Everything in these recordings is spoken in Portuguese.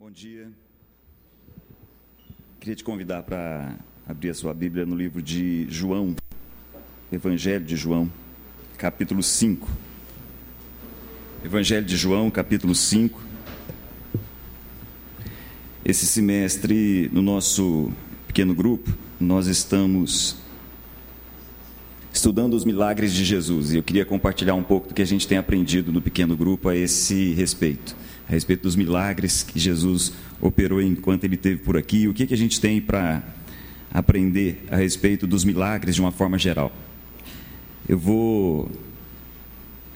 Bom dia. Queria te convidar para abrir a sua Bíblia no livro de João, Evangelho de João, capítulo 5. Evangelho de João, capítulo 5. Esse semestre, no nosso pequeno grupo, nós estamos estudando os milagres de Jesus e eu queria compartilhar um pouco do que a gente tem aprendido no pequeno grupo a esse respeito a respeito dos milagres que Jesus operou enquanto ele esteve por aqui. O que, que a gente tem para aprender a respeito dos milagres de uma forma geral? Eu vou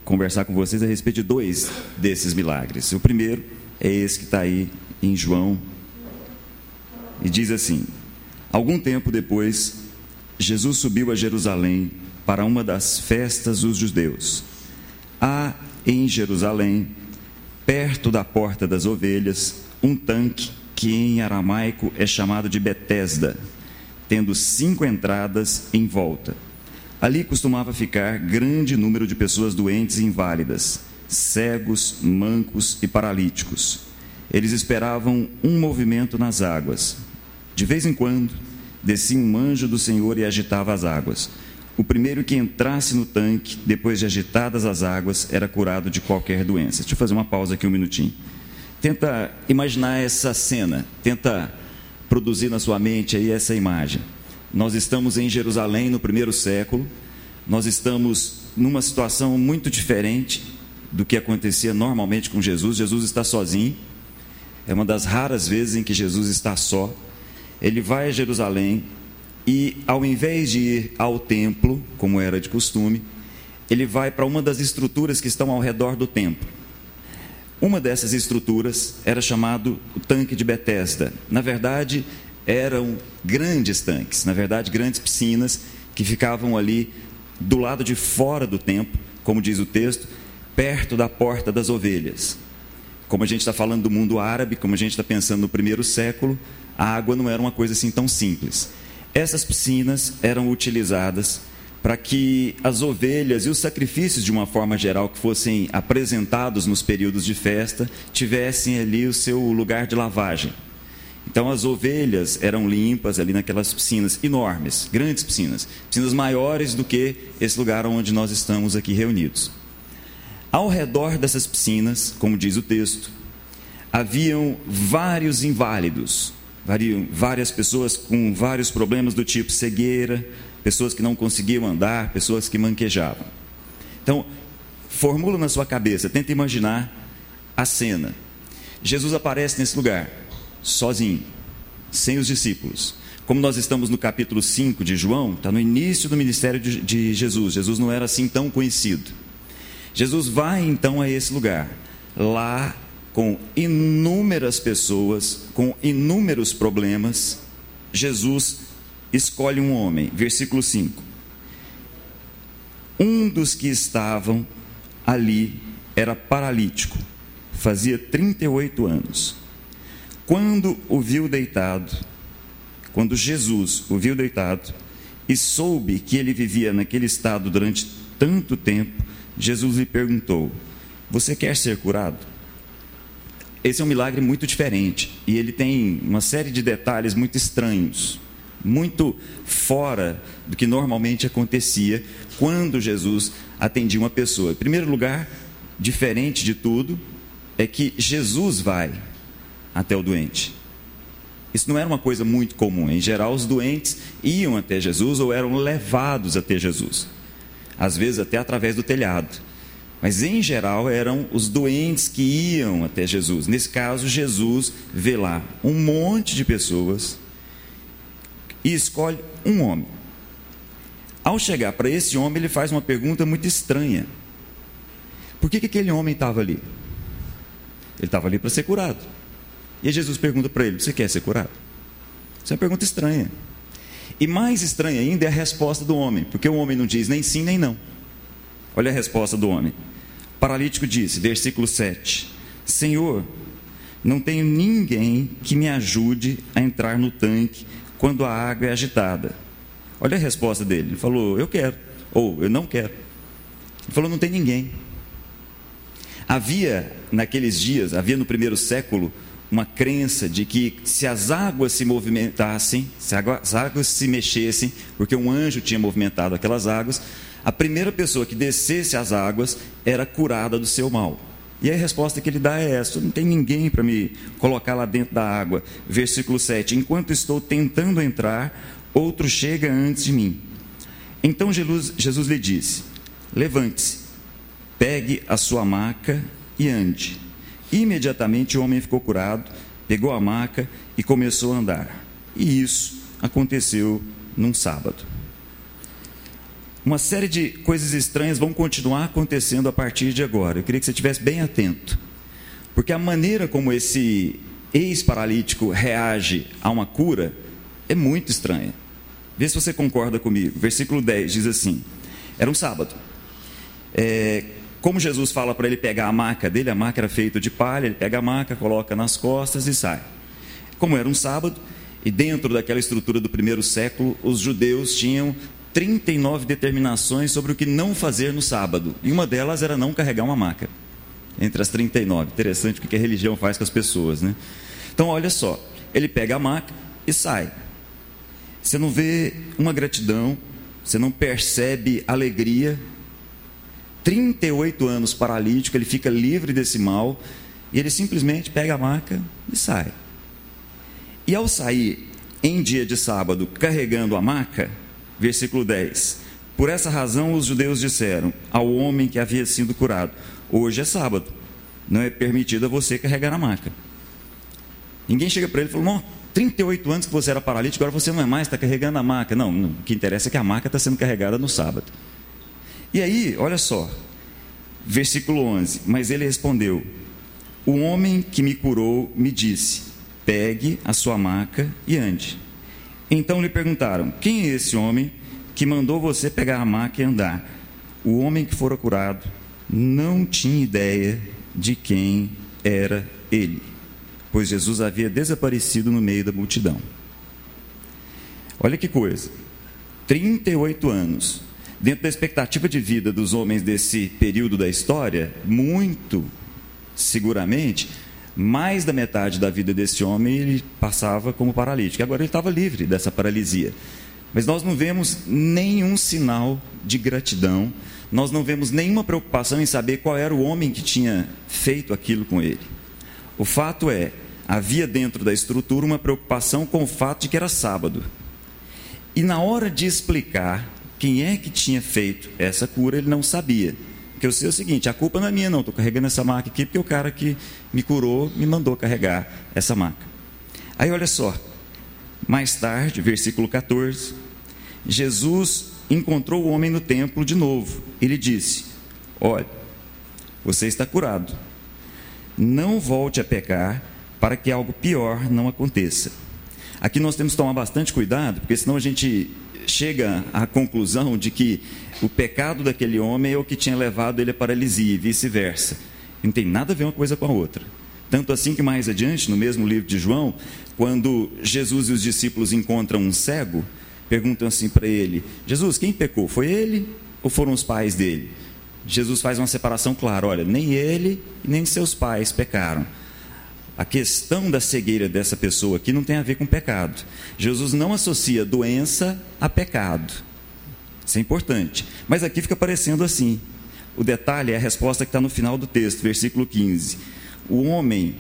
conversar com vocês a respeito de dois desses milagres. O primeiro é esse que está aí em João e diz assim: Algum tempo depois, Jesus subiu a Jerusalém para uma das festas dos judeus. Há em Jerusalém perto da porta das ovelhas, um tanque que em aramaico é chamado de Betesda, tendo cinco entradas em volta. Ali costumava ficar grande número de pessoas doentes e inválidas, cegos, mancos e paralíticos. Eles esperavam um movimento nas águas. De vez em quando, descia um anjo do Senhor e agitava as águas. O primeiro que entrasse no tanque, depois de agitadas as águas, era curado de qualquer doença. Deixa eu fazer uma pausa aqui um minutinho. Tenta imaginar essa cena, tenta produzir na sua mente aí essa imagem. Nós estamos em Jerusalém no primeiro século, nós estamos numa situação muito diferente do que acontecia normalmente com Jesus. Jesus está sozinho, é uma das raras vezes em que Jesus está só. Ele vai a Jerusalém, e ao invés de ir ao templo, como era de costume, ele vai para uma das estruturas que estão ao redor do templo. Uma dessas estruturas era chamado o tanque de Betesda. Na verdade, eram grandes tanques, na verdade, grandes piscinas que ficavam ali do lado de fora do templo, como diz o texto, perto da porta das ovelhas. Como a gente está falando do mundo árabe, como a gente está pensando no primeiro século, a água não era uma coisa assim tão simples. Essas piscinas eram utilizadas para que as ovelhas e os sacrifícios, de uma forma geral, que fossem apresentados nos períodos de festa, tivessem ali o seu lugar de lavagem. Então, as ovelhas eram limpas ali naquelas piscinas enormes, grandes piscinas, piscinas maiores do que esse lugar onde nós estamos aqui reunidos. Ao redor dessas piscinas, como diz o texto, haviam vários inválidos, várias pessoas com vários problemas do tipo cegueira, pessoas que não conseguiam andar, pessoas que manquejavam. Então, formula na sua cabeça, tenta imaginar a cena. Jesus aparece nesse lugar, sozinho, sem os discípulos. Como nós estamos no capítulo 5 de João, está no início do ministério de Jesus. Jesus não era assim tão conhecido. Jesus vai então a esse lugar. Lá com inúmeras pessoas, com inúmeros problemas, Jesus escolhe um homem. Versículo 5. Um dos que estavam ali era paralítico, fazia 38 anos. Quando o viu deitado, quando Jesus o viu deitado e soube que ele vivia naquele estado durante tanto tempo, Jesus lhe perguntou: Você quer ser curado? Esse é um milagre muito diferente e ele tem uma série de detalhes muito estranhos, muito fora do que normalmente acontecia quando Jesus atendia uma pessoa. Em primeiro lugar, diferente de tudo, é que Jesus vai até o doente. Isso não era uma coisa muito comum. Em geral, os doentes iam até Jesus ou eram levados até Jesus, às vezes até através do telhado. Mas em geral eram os doentes que iam até Jesus. Nesse caso, Jesus vê lá um monte de pessoas e escolhe um homem. Ao chegar para esse homem, ele faz uma pergunta muito estranha: Por que, que aquele homem estava ali? Ele estava ali para ser curado. E Jesus pergunta para ele: Você quer ser curado? Isso é uma pergunta estranha. E mais estranha ainda é a resposta do homem, porque o homem não diz nem sim nem não. Olha a resposta do homem paralítico disse, versículo 7: Senhor, não tenho ninguém que me ajude a entrar no tanque quando a água é agitada. Olha a resposta dele. Ele falou: Eu quero, ou eu não quero. Ele falou: Não tem ninguém. Havia naqueles dias, havia no primeiro século, uma crença de que se as águas se movimentassem, se as águas se mexessem, porque um anjo tinha movimentado aquelas águas, a primeira pessoa que descesse as águas era curada do seu mal. E a resposta que ele dá é essa: não tem ninguém para me colocar lá dentro da água. Versículo 7: Enquanto estou tentando entrar, outro chega antes de mim. Então Jesus, Jesus lhe disse: Levante-se, pegue a sua maca e ande. Imediatamente o homem ficou curado, pegou a maca e começou a andar. E isso aconteceu num sábado. Uma série de coisas estranhas vão continuar acontecendo a partir de agora. Eu queria que você estivesse bem atento. Porque a maneira como esse ex-paralítico reage a uma cura é muito estranha. Vê se você concorda comigo. Versículo 10 diz assim: Era um sábado. É, como Jesus fala para ele pegar a maca dele, a maca era feita de palha, ele pega a maca, coloca nas costas e sai. Como era um sábado, e dentro daquela estrutura do primeiro século, os judeus tinham 39 determinações sobre o que não fazer no sábado, e uma delas era não carregar uma maca. Entre as 39. Interessante o que a religião faz com as pessoas, né? Então, olha só, ele pega a maca e sai. Você não vê uma gratidão, você não percebe alegria, 38 anos paralítico, ele fica livre desse mal e ele simplesmente pega a maca e sai. E ao sair em dia de sábado carregando a maca, versículo 10: Por essa razão os judeus disseram ao homem que havia sido curado: Hoje é sábado, não é permitido a você carregar a maca. Ninguém chega para ele e fala: Não, 38 anos que você era paralítico, agora você não é mais, está carregando a maca. Não, o que interessa é que a maca está sendo carregada no sábado. E aí, olha só, versículo 11: Mas ele respondeu: O homem que me curou me disse: Pegue a sua maca e ande. Então lhe perguntaram: Quem é esse homem que mandou você pegar a maca e andar? O homem que fora curado não tinha ideia de quem era ele, pois Jesus havia desaparecido no meio da multidão. Olha que coisa: 38 anos, dentro da expectativa de vida dos homens desse período da história, muito seguramente, mais da metade da vida desse homem ele passava como paralítico. Agora ele estava livre dessa paralisia. Mas nós não vemos nenhum sinal de gratidão, nós não vemos nenhuma preocupação em saber qual era o homem que tinha feito aquilo com ele. O fato é, havia dentro da estrutura uma preocupação com o fato de que era sábado. E na hora de explicar quem é que tinha feito essa cura, ele não sabia. Porque eu sei o seguinte: a culpa não é minha, não. Estou carregando essa maca aqui porque o cara que me curou me mandou carregar essa maca. Aí olha só, mais tarde, versículo 14, Jesus encontrou o homem no templo de novo. Ele disse: Olha, você está curado. Não volte a pecar para que algo pior não aconteça. Aqui nós temos que tomar bastante cuidado, porque senão a gente chega à conclusão de que o pecado daquele homem é o que tinha levado ele à paralisia e vice-versa. Não tem nada a ver uma coisa com a outra. Tanto assim que mais adiante, no mesmo livro de João, quando Jesus e os discípulos encontram um cego, perguntam assim para ele: Jesus, quem pecou? Foi ele ou foram os pais dele? Jesus faz uma separação clara: olha, nem ele nem seus pais pecaram a questão da cegueira dessa pessoa aqui não tem a ver com pecado. Jesus não associa doença a pecado. Isso é importante. Mas aqui fica parecendo assim. O detalhe é a resposta que está no final do texto, versículo 15. O homem,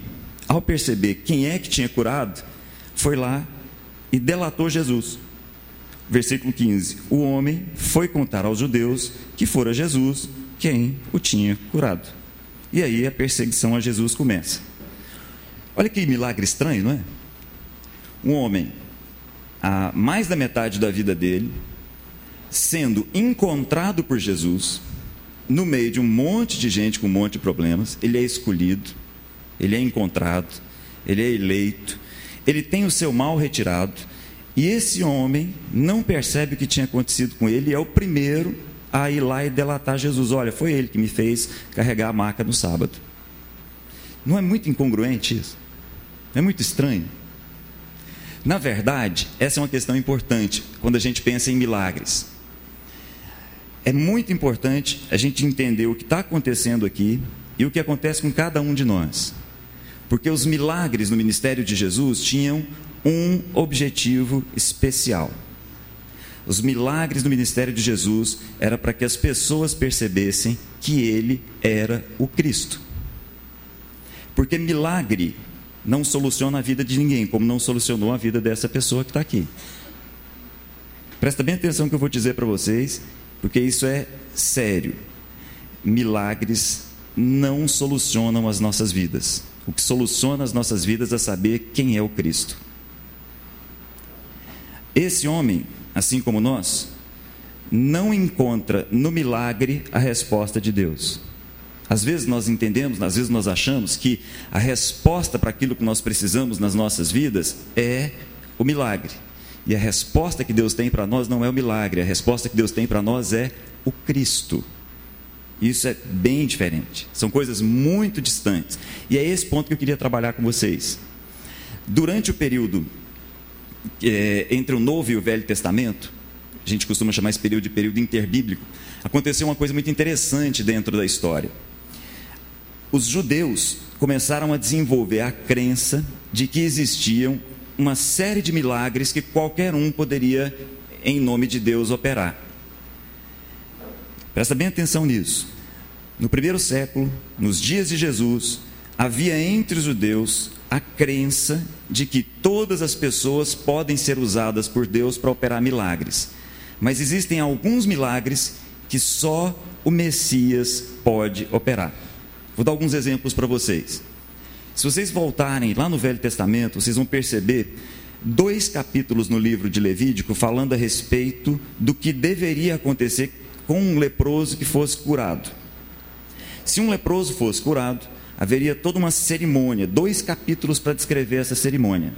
ao perceber quem é que tinha curado, foi lá e delatou Jesus. Versículo 15: O homem foi contar aos judeus que fora Jesus quem o tinha curado. E aí a perseguição a Jesus começa. Olha que milagre estranho, não é? Um homem, a mais da metade da vida dele, sendo encontrado por Jesus, no meio de um monte de gente com um monte de problemas, ele é escolhido, ele é encontrado, ele é eleito, ele tem o seu mal retirado, e esse homem não percebe o que tinha acontecido com ele, e é o primeiro a ir lá e delatar Jesus: olha, foi ele que me fez carregar a maca no sábado. Não é muito incongruente isso? É muito estranho? Na verdade, essa é uma questão importante quando a gente pensa em milagres. É muito importante a gente entender o que está acontecendo aqui e o que acontece com cada um de nós. Porque os milagres no ministério de Jesus tinham um objetivo especial. Os milagres no ministério de Jesus era para que as pessoas percebessem que ele era o Cristo. Porque milagre não soluciona a vida de ninguém, como não solucionou a vida dessa pessoa que está aqui. Presta bem atenção no que eu vou dizer para vocês, porque isso é sério. Milagres não solucionam as nossas vidas. O que soluciona as nossas vidas é saber quem é o Cristo. Esse homem assim como nós, não encontra no milagre a resposta de Deus. Às vezes nós entendemos, às vezes nós achamos que a resposta para aquilo que nós precisamos nas nossas vidas é o milagre. E a resposta que Deus tem para nós não é o milagre, a resposta que Deus tem para nós é o Cristo. Isso é bem diferente, são coisas muito distantes. E é esse ponto que eu queria trabalhar com vocês. Durante o período é, entre o Novo e o Velho Testamento, a gente costuma chamar esse período de período interbíblico, aconteceu uma coisa muito interessante dentro da história. Os judeus começaram a desenvolver a crença de que existiam uma série de milagres que qualquer um poderia, em nome de Deus, operar. Presta bem atenção nisso. No primeiro século, nos dias de Jesus, havia entre os judeus a crença de que todas as pessoas podem ser usadas por Deus para operar milagres. Mas existem alguns milagres que só o Messias pode operar. Vou dar alguns exemplos para vocês. Se vocês voltarem lá no Velho Testamento, vocês vão perceber dois capítulos no livro de Levítico falando a respeito do que deveria acontecer com um leproso que fosse curado. Se um leproso fosse curado, haveria toda uma cerimônia, dois capítulos para descrever essa cerimônia.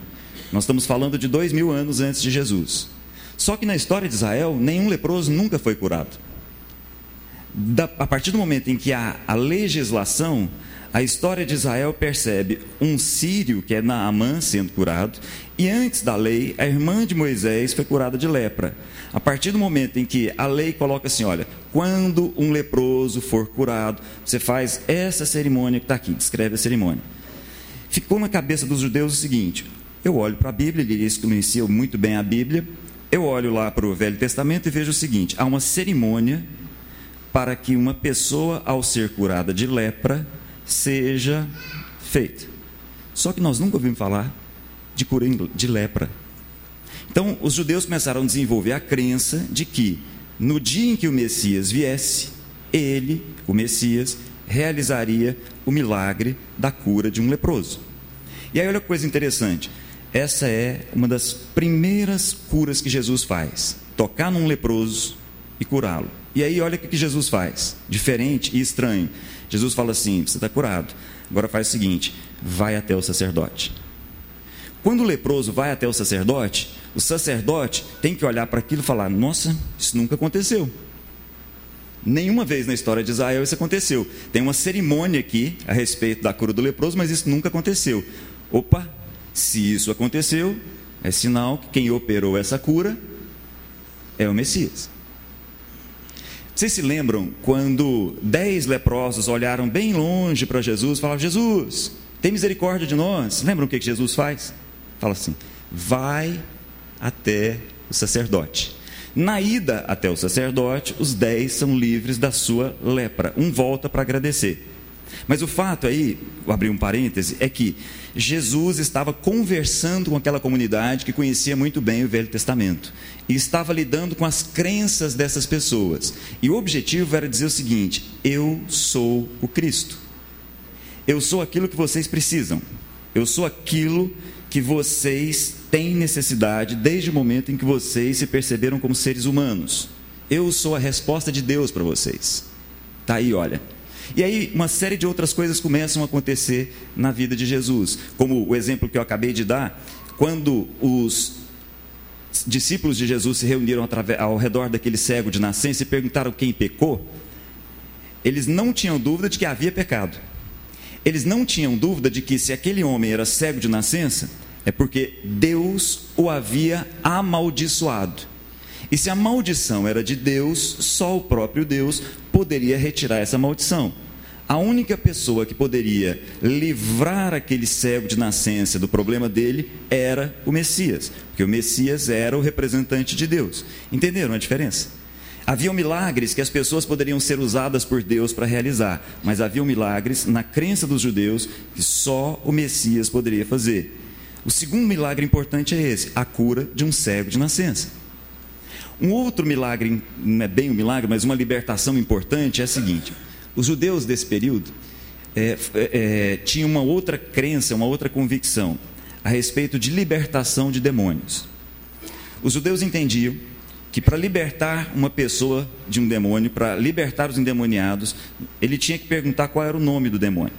Nós estamos falando de dois mil anos antes de Jesus. Só que na história de Israel, nenhum leproso nunca foi curado. Da, a partir do momento em que há a legislação, a história de Israel percebe um sírio, que é Naamã, sendo curado, e antes da lei, a irmã de Moisés foi curada de lepra. A partir do momento em que a lei coloca assim: olha, quando um leproso for curado, você faz essa cerimônia que está aqui, descreve a cerimônia. Ficou na cabeça dos judeus o seguinte: eu olho para a Bíblia, eles conheciam muito bem a Bíblia, eu olho lá para o Velho Testamento e vejo o seguinte: há uma cerimônia para que uma pessoa, ao ser curada de lepra, seja feita. Só que nós nunca ouvimos falar de cura de lepra. Então, os judeus começaram a desenvolver a crença de que, no dia em que o Messias viesse, ele, o Messias, realizaria o milagre da cura de um leproso. E aí, olha que coisa interessante. Essa é uma das primeiras curas que Jesus faz: tocar num leproso e curá-lo. E aí, olha o que Jesus faz, diferente e estranho. Jesus fala assim: você está curado. Agora faz o seguinte: vai até o sacerdote. Quando o leproso vai até o sacerdote, o sacerdote tem que olhar para aquilo e falar: Nossa, isso nunca aconteceu. Nenhuma vez na história de Israel isso aconteceu. Tem uma cerimônia aqui a respeito da cura do leproso, mas isso nunca aconteceu. Opa, se isso aconteceu, é sinal que quem operou essa cura é o Messias. Vocês se lembram quando dez leprosos olharam bem longe para Jesus e falaram: Jesus, tem misericórdia de nós? Lembram o que Jesus faz? Fala assim: vai até o sacerdote. Na ida até o sacerdote, os dez são livres da sua lepra. Um volta para agradecer. Mas o fato aí, vou abrir um parêntese, é que Jesus estava conversando com aquela comunidade que conhecia muito bem o Velho Testamento e estava lidando com as crenças dessas pessoas. E o objetivo era dizer o seguinte: eu sou o Cristo. Eu sou aquilo que vocês precisam. Eu sou aquilo que vocês têm necessidade desde o momento em que vocês se perceberam como seres humanos. Eu sou a resposta de Deus para vocês. Tá aí, olha. E aí, uma série de outras coisas começam a acontecer na vida de Jesus. Como o exemplo que eu acabei de dar, quando os discípulos de Jesus se reuniram ao redor daquele cego de nascença e perguntaram quem pecou, eles não tinham dúvida de que havia pecado. Eles não tinham dúvida de que se aquele homem era cego de nascença, é porque Deus o havia amaldiçoado. E se a maldição era de Deus, só o próprio Deus poderia retirar essa maldição. A única pessoa que poderia livrar aquele cego de nascença do problema dele era o Messias, porque o Messias era o representante de Deus. Entenderam a diferença? Havia milagres que as pessoas poderiam ser usadas por Deus para realizar, mas havia milagres na crença dos judeus que só o Messias poderia fazer. O segundo milagre importante é esse: a cura de um cego de nascença. Um outro milagre, não é bem um milagre, mas uma libertação importante é a seguinte: os judeus desse período é, é, tinham uma outra crença, uma outra convicção a respeito de libertação de demônios. Os judeus entendiam que para libertar uma pessoa de um demônio, para libertar os endemoniados, ele tinha que perguntar qual era o nome do demônio.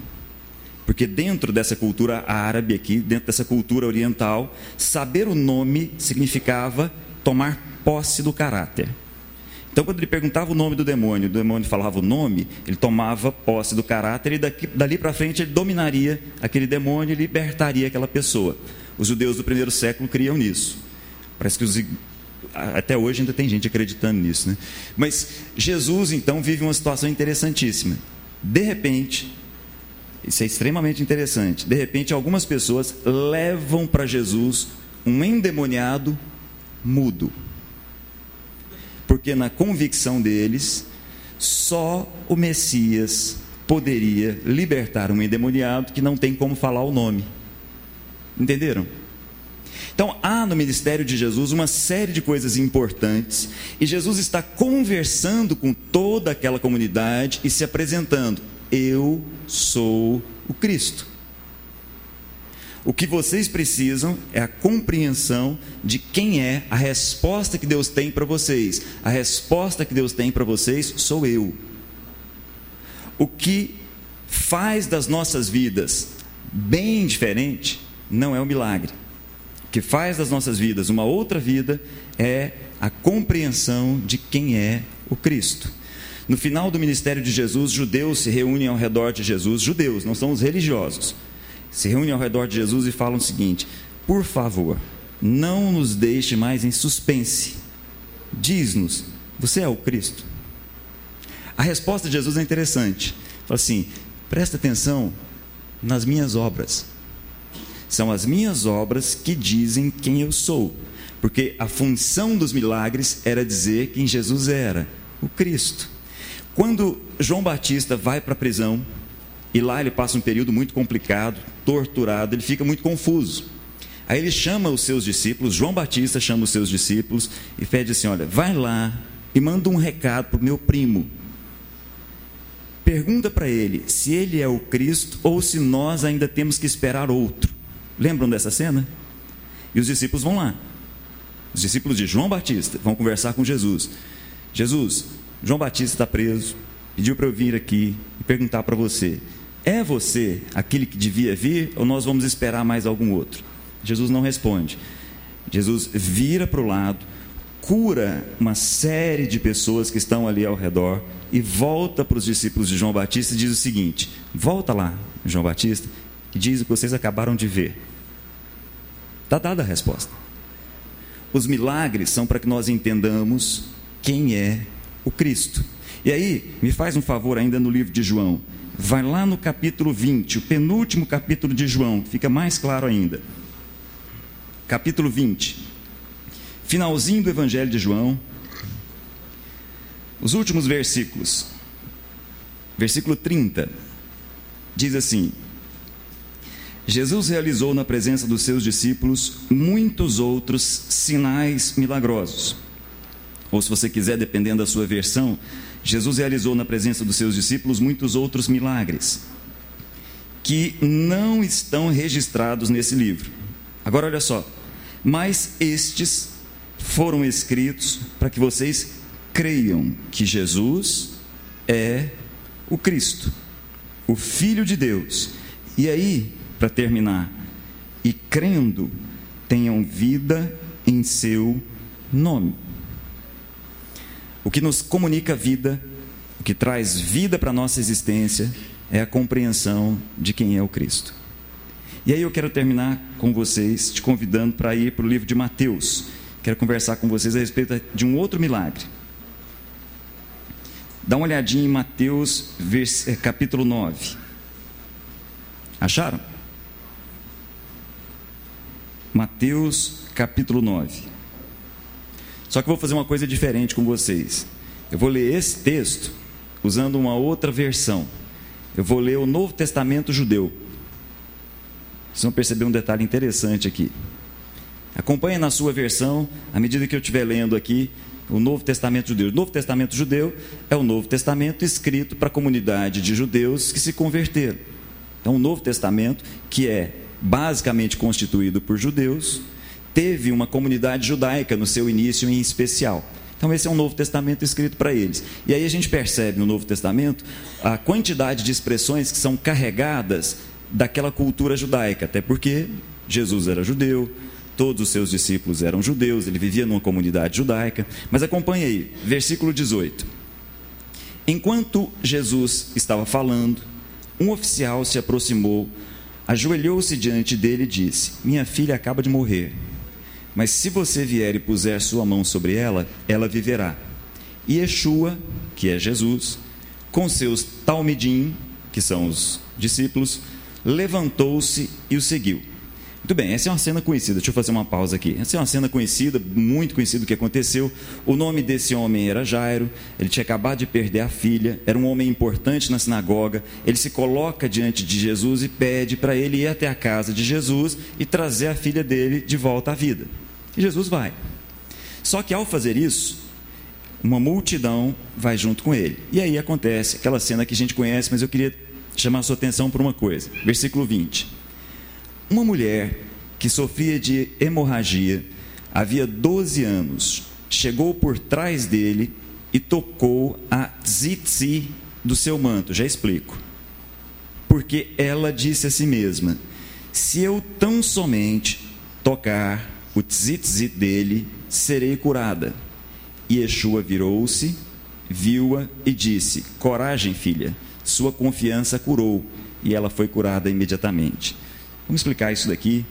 Porque dentro dessa cultura árabe aqui, dentro dessa cultura oriental, saber o nome significava tomar posse do caráter. Então, quando ele perguntava o nome do demônio, o demônio falava o nome, ele tomava posse do caráter e daqui, dali para frente ele dominaria aquele demônio e libertaria aquela pessoa. Os judeus do primeiro século criam nisso. Parece que os, até hoje ainda tem gente acreditando nisso, né? Mas Jesus então vive uma situação interessantíssima. De repente, isso é extremamente interessante. De repente, algumas pessoas levam para Jesus um endemoniado mudo porque na convicção deles, só o Messias poderia libertar um endemoniado que não tem como falar o nome. Entenderam? Então, há no ministério de Jesus uma série de coisas importantes, e Jesus está conversando com toda aquela comunidade e se apresentando: Eu sou o Cristo. O que vocês precisam é a compreensão de quem é a resposta que Deus tem para vocês. A resposta que Deus tem para vocês sou eu. O que faz das nossas vidas bem diferente não é o milagre. O que faz das nossas vidas uma outra vida é a compreensão de quem é o Cristo. No final do ministério de Jesus, judeus se reúnem ao redor de Jesus, judeus, não são os religiosos se reúnem ao redor de Jesus e falam o seguinte: Por favor, não nos deixe mais em suspense. Diz-nos, você é o Cristo? A resposta de Jesus é interessante. Fala assim: presta atenção nas minhas obras. São as minhas obras que dizem quem eu sou. Porque a função dos milagres era dizer quem Jesus era, o Cristo. Quando João Batista vai para a prisão, e lá ele passa um período muito complicado, torturado, ele fica muito confuso. Aí ele chama os seus discípulos, João Batista chama os seus discípulos e pede assim: Olha, vai lá e manda um recado para o meu primo. Pergunta para ele se ele é o Cristo ou se nós ainda temos que esperar outro. Lembram dessa cena? E os discípulos vão lá. Os discípulos de João Batista vão conversar com Jesus. Jesus, João Batista está preso, pediu para eu vir aqui e perguntar para você: é você aquele que devia vir ou nós vamos esperar mais algum outro? Jesus não responde. Jesus vira para o lado, cura uma série de pessoas que estão ali ao redor e volta para os discípulos de João Batista e diz o seguinte: Volta lá, João Batista, e diz o que vocês acabaram de ver. Está dada a resposta. Os milagres são para que nós entendamos quem é o Cristo. E aí, me faz um favor ainda no livro de João. Vai lá no capítulo 20, o penúltimo capítulo de João, fica mais claro ainda. Capítulo 20. Finalzinho do Evangelho de João. Os últimos versículos. Versículo 30. Diz assim: Jesus realizou na presença dos seus discípulos muitos outros sinais milagrosos. Ou se você quiser, dependendo da sua versão, Jesus realizou na presença dos seus discípulos muitos outros milagres que não estão registrados nesse livro. Agora olha só, mas estes foram escritos para que vocês creiam que Jesus é o Cristo, o Filho de Deus. E aí, para terminar, e crendo, tenham vida em seu nome. O que nos comunica vida, o que traz vida para a nossa existência, é a compreensão de quem é o Cristo. E aí eu quero terminar com vocês, te convidando para ir para o livro de Mateus. Quero conversar com vocês a respeito de um outro milagre. Dá uma olhadinha em Mateus. Eh, capítulo 9. Acharam? Mateus capítulo 9. Só que eu vou fazer uma coisa diferente com vocês. Eu vou ler esse texto usando uma outra versão. Eu vou ler o Novo Testamento judeu. Vocês vão perceber um detalhe interessante aqui. Acompanhe na sua versão, à medida que eu estiver lendo aqui, o Novo Testamento judeu. O Novo Testamento judeu é o Novo Testamento escrito para a comunidade de judeus que se converteram. Então, o Novo Testamento, que é basicamente constituído por judeus, teve uma comunidade judaica no seu início em especial. Então, esse é um Novo Testamento escrito para eles. E aí a gente percebe no Novo Testamento a quantidade de expressões que são carregadas daquela cultura judaica, até porque Jesus era judeu, todos os seus discípulos eram judeus, ele vivia numa comunidade judaica. Mas acompanhe aí, versículo 18. Enquanto Jesus estava falando, um oficial se aproximou, ajoelhou-se diante dele e disse: Minha filha acaba de morrer, mas se você vier e puser sua mão sobre ela, ela viverá. E Yeshua, que é Jesus, com seus talmidim, que são os discípulos, levantou-se e o seguiu. Muito bem, essa é uma cena conhecida. Deixa eu fazer uma pausa aqui. Essa é uma cena conhecida, muito conhecida o que aconteceu. O nome desse homem era Jairo. Ele tinha acabado de perder a filha. Era um homem importante na sinagoga. Ele se coloca diante de Jesus e pede para ele ir até a casa de Jesus e trazer a filha dele de volta à vida. E Jesus vai. Só que ao fazer isso, uma multidão vai junto com ele. E aí acontece aquela cena que a gente conhece, mas eu queria chamar a sua atenção por uma coisa. Versículo 20. Uma mulher que sofria de hemorragia havia 12 anos chegou por trás dele e tocou a tzitzi do seu manto. Já explico. Porque ela disse a si mesma: Se eu tão somente tocar o tzitzi dele, serei curada. E Yeshua virou-se, viu-a e disse: Coragem, filha, sua confiança curou. E ela foi curada imediatamente. Vamos explicar isso daqui.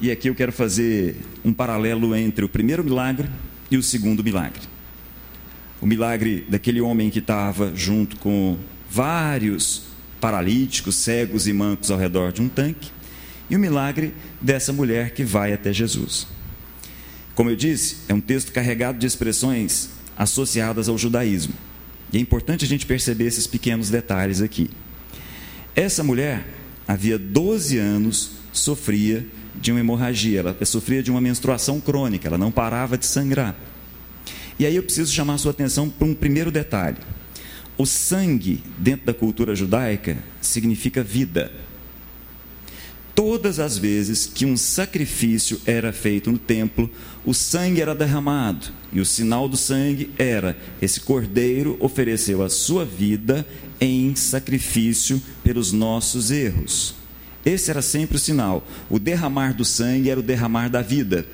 E aqui eu quero fazer um paralelo entre o primeiro milagre e o segundo milagre. O milagre daquele homem que estava junto com vários paralíticos, cegos e mancos ao redor de um tanque, e o milagre dessa mulher que vai até Jesus. Como eu disse, é um texto carregado de expressões associadas ao judaísmo. E é importante a gente perceber esses pequenos detalhes aqui. Essa mulher havia 12 anos, sofria de uma hemorragia, ela sofria de uma menstruação crônica, ela não parava de sangrar. E aí eu preciso chamar a sua atenção para um primeiro detalhe. O sangue, dentro da cultura judaica, significa vida. Todas as vezes que um sacrifício era feito no templo, o sangue era derramado, e o sinal do sangue era: esse cordeiro ofereceu a sua vida em sacrifício pelos nossos erros. Esse era sempre o sinal. O derramar do sangue era o derramar da vida.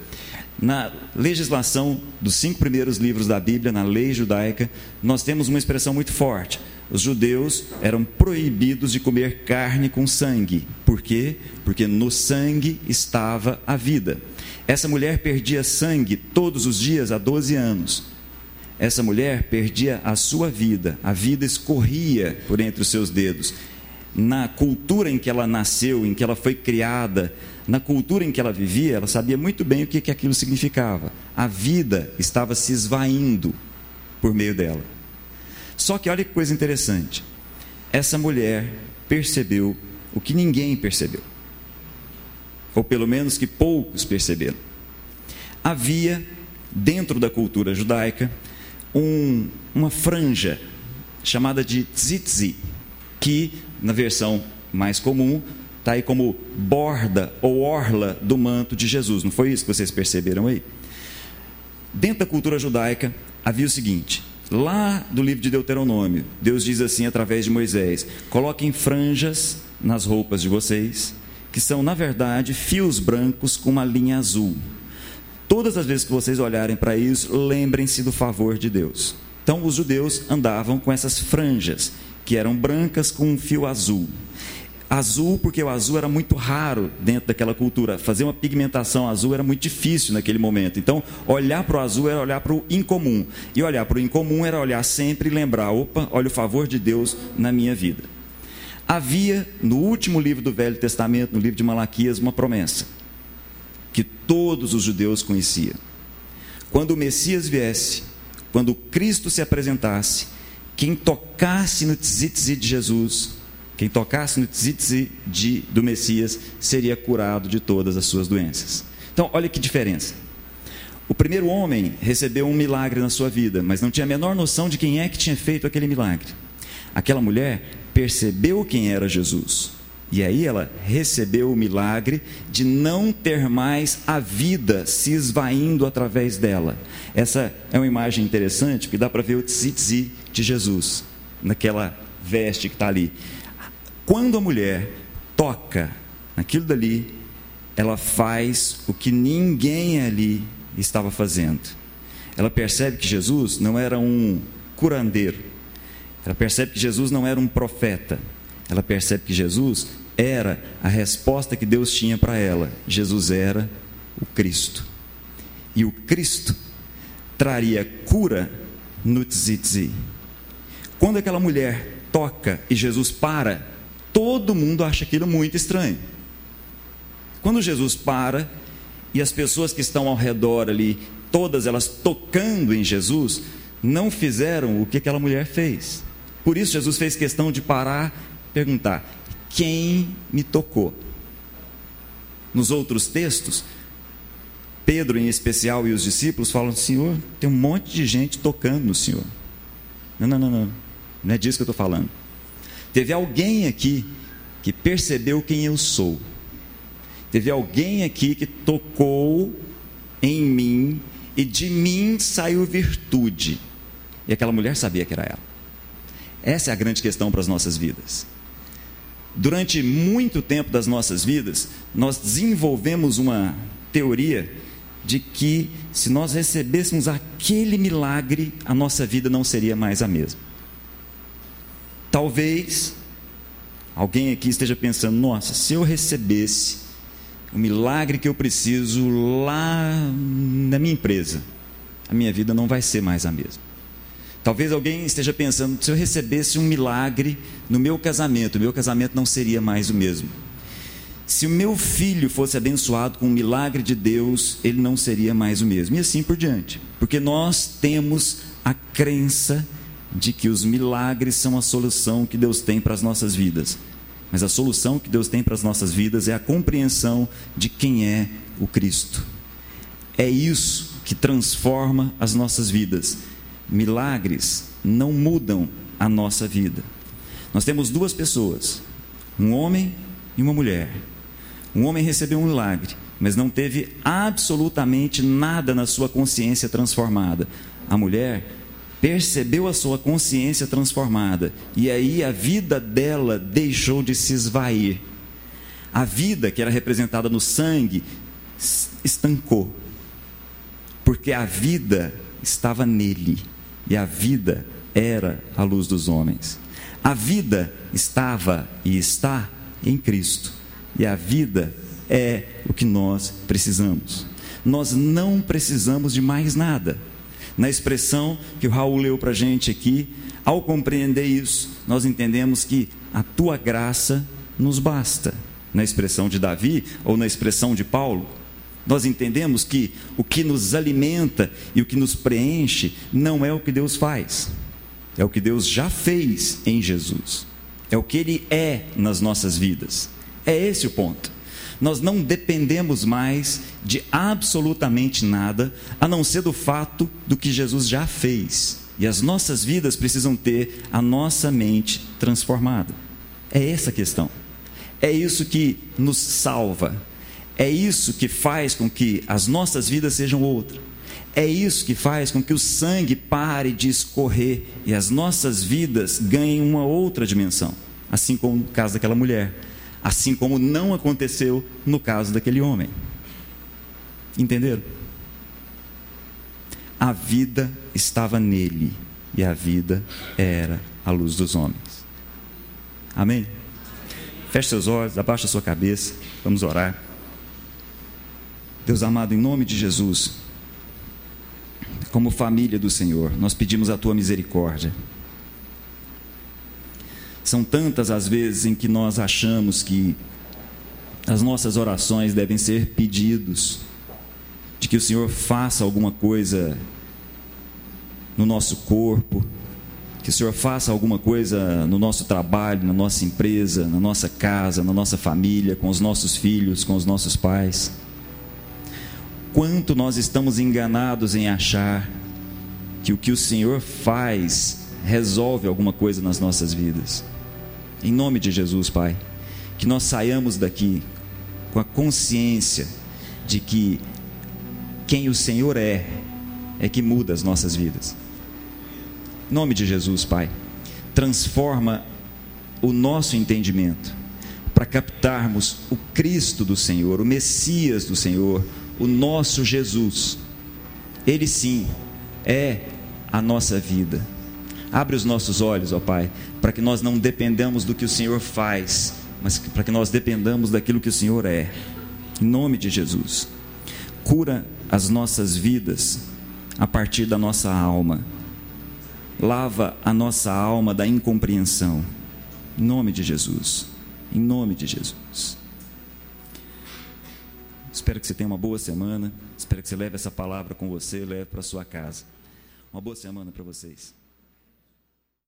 Na legislação dos cinco primeiros livros da Bíblia, na lei judaica, nós temos uma expressão muito forte. Os judeus eram proibidos de comer carne com sangue. Por quê? Porque no sangue estava a vida. Essa mulher perdia sangue todos os dias há 12 anos. Essa mulher perdia a sua vida, a vida escorria por entre os seus dedos. Na cultura em que ela nasceu, em que ela foi criada, na cultura em que ela vivia, ela sabia muito bem o que, que aquilo significava. A vida estava se esvaindo por meio dela. Só que olha que coisa interessante. Essa mulher percebeu o que ninguém percebeu. Ou pelo menos que poucos perceberam. Havia, dentro da cultura judaica, um, uma franja chamada de tzitzi, que na versão mais comum está aí como borda ou orla do manto de Jesus. Não foi isso que vocês perceberam aí? Dentro da cultura judaica havia o seguinte: Lá do livro de Deuteronômio, Deus diz assim através de Moisés: coloquem franjas nas roupas de vocês, que são, na verdade, fios brancos com uma linha azul. Todas as vezes que vocês olharem para isso, lembrem-se do favor de Deus. Então, os judeus andavam com essas franjas, que eram brancas com um fio azul. Azul, porque o azul era muito raro dentro daquela cultura. Fazer uma pigmentação azul era muito difícil naquele momento. Então, olhar para o azul era olhar para o incomum. E olhar para o incomum era olhar sempre e lembrar: opa, olha o favor de Deus na minha vida. Havia, no último livro do Velho Testamento, no livro de Malaquias, uma promessa que todos os judeus conheciam. Quando o Messias viesse, quando Cristo se apresentasse, quem tocasse no tzitzi de Jesus quem tocasse no tzitzi de, do Messias seria curado de todas as suas doenças. Então, olha que diferença. O primeiro homem recebeu um milagre na sua vida, mas não tinha a menor noção de quem é que tinha feito aquele milagre. Aquela mulher percebeu quem era Jesus. E aí ela recebeu o milagre de não ter mais a vida se esvaindo através dela. Essa é uma imagem interessante, porque dá para ver o tzitzi de Jesus, naquela veste que está ali. Quando a mulher toca naquilo dali, ela faz o que ninguém ali estava fazendo. Ela percebe que Jesus não era um curandeiro. Ela percebe que Jesus não era um profeta. Ela percebe que Jesus era a resposta que Deus tinha para ela. Jesus era o Cristo. E o Cristo traria cura no tzitzi. Quando aquela mulher toca e Jesus para, Todo mundo acha aquilo muito estranho. Quando Jesus para e as pessoas que estão ao redor ali, todas elas tocando em Jesus, não fizeram o que aquela mulher fez. Por isso Jesus fez questão de parar, perguntar: quem me tocou? Nos outros textos, Pedro em especial e os discípulos falam: Senhor, tem um monte de gente tocando no Senhor. Não, não, não, não. Não é disso que eu estou falando. Teve alguém aqui que percebeu quem eu sou. Teve alguém aqui que tocou em mim e de mim saiu virtude. E aquela mulher sabia que era ela. Essa é a grande questão para as nossas vidas. Durante muito tempo das nossas vidas, nós desenvolvemos uma teoria de que se nós recebêssemos aquele milagre, a nossa vida não seria mais a mesma. Talvez alguém aqui esteja pensando: nossa, se eu recebesse o milagre que eu preciso lá na minha empresa, a minha vida não vai ser mais a mesma. Talvez alguém esteja pensando: se eu recebesse um milagre no meu casamento, o meu casamento não seria mais o mesmo. Se o meu filho fosse abençoado com um milagre de Deus, ele não seria mais o mesmo. E assim por diante. Porque nós temos a crença de que os milagres são a solução que Deus tem para as nossas vidas. Mas a solução que Deus tem para as nossas vidas é a compreensão de quem é o Cristo. É isso que transforma as nossas vidas. Milagres não mudam a nossa vida. Nós temos duas pessoas, um homem e uma mulher. Um homem recebeu um milagre, mas não teve absolutamente nada na sua consciência transformada. A mulher percebeu a sua consciência transformada e aí a vida dela deixou de se esvair. A vida que era representada no sangue estancou, porque a vida estava nele e a vida era a luz dos homens. A vida estava e está em Cristo e a vida é o que nós precisamos. Nós não precisamos de mais nada na expressão que o Raul leu para a gente aqui, ao compreender isso, nós entendemos que a tua graça nos basta. Na expressão de Davi ou na expressão de Paulo, nós entendemos que o que nos alimenta e o que nos preenche não é o que Deus faz, é o que Deus já fez em Jesus, é o que Ele é nas nossas vidas. É esse o ponto nós não dependemos mais de absolutamente nada, a não ser do fato do que Jesus já fez. E as nossas vidas precisam ter a nossa mente transformada. É essa a questão. É isso que nos salva. É isso que faz com que as nossas vidas sejam outras. É isso que faz com que o sangue pare de escorrer e as nossas vidas ganhem uma outra dimensão. Assim como no caso daquela mulher assim como não aconteceu no caso daquele homem. Entenderam? A vida estava nele e a vida era a luz dos homens. Amém? Feche seus olhos, abaixa sua cabeça, vamos orar. Deus amado, em nome de Jesus, como família do Senhor, nós pedimos a tua misericórdia. São tantas as vezes em que nós achamos que as nossas orações devem ser pedidos de que o Senhor faça alguma coisa no nosso corpo, que o Senhor faça alguma coisa no nosso trabalho, na nossa empresa, na nossa casa, na nossa família, com os nossos filhos, com os nossos pais. Quanto nós estamos enganados em achar que o que o Senhor faz resolve alguma coisa nas nossas vidas. Em nome de Jesus, Pai, que nós saiamos daqui com a consciência de que quem o Senhor é, é que muda as nossas vidas. Em nome de Jesus, Pai, transforma o nosso entendimento para captarmos o Cristo do Senhor, o Messias do Senhor, o nosso Jesus. Ele sim é a nossa vida. Abre os nossos olhos, ó Pai, para que nós não dependamos do que o Senhor faz, mas para que nós dependamos daquilo que o Senhor é. Em nome de Jesus. Cura as nossas vidas a partir da nossa alma. Lava a nossa alma da incompreensão. Em nome de Jesus. Em nome de Jesus. Espero que você tenha uma boa semana. Espero que você leve essa palavra com você, leve para sua casa. Uma boa semana para vocês.